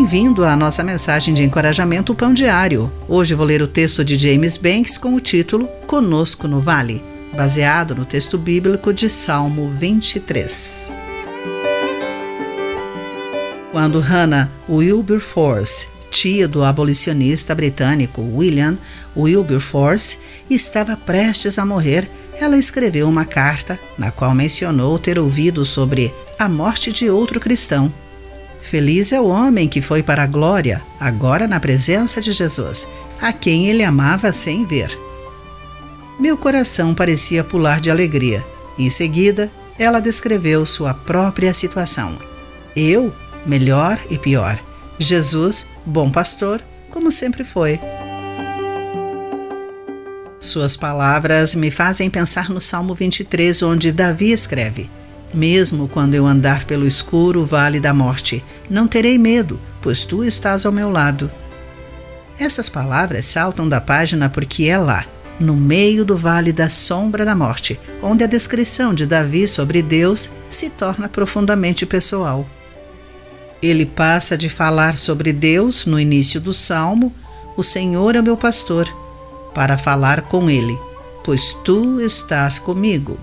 bem-vindo à nossa mensagem de encorajamento Pão Diário. Hoje vou ler o texto de James Banks com o título Conosco no Vale, baseado no texto bíblico de Salmo 23. Quando Hannah Wilberforce, tia do abolicionista britânico William Wilberforce, estava prestes a morrer, ela escreveu uma carta na qual mencionou ter ouvido sobre a morte de outro cristão Feliz é o homem que foi para a glória, agora na presença de Jesus, a quem ele amava sem ver. Meu coração parecia pular de alegria. Em seguida, ela descreveu sua própria situação. Eu, melhor e pior. Jesus, bom pastor, como sempre foi. Suas palavras me fazem pensar no Salmo 23, onde Davi escreve: mesmo quando eu andar pelo escuro vale da morte, não terei medo, pois tu estás ao meu lado. Essas palavras saltam da página porque é lá, no meio do vale da sombra da morte, onde a descrição de Davi sobre Deus se torna profundamente pessoal. Ele passa de falar sobre Deus no início do salmo, o Senhor é meu pastor, para falar com ele, pois tu estás comigo.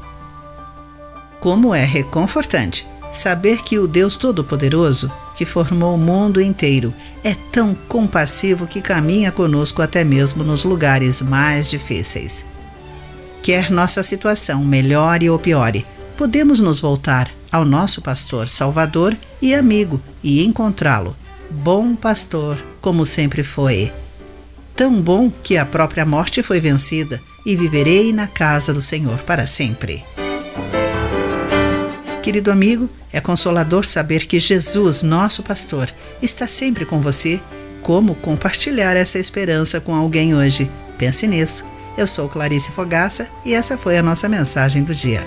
Como é reconfortante saber que o Deus Todo-Poderoso, que formou o mundo inteiro, é tão compassivo que caminha conosco até mesmo nos lugares mais difíceis. Quer nossa situação melhore ou piore, podemos nos voltar ao nosso pastor Salvador e amigo e encontrá-lo, bom pastor, como sempre foi. Tão bom que a própria morte foi vencida e viverei na casa do Senhor para sempre. Querido amigo, é consolador saber que Jesus, nosso pastor, está sempre com você. Como compartilhar essa esperança com alguém hoje? Pense nisso. Eu sou Clarice Fogaça e essa foi a nossa mensagem do dia.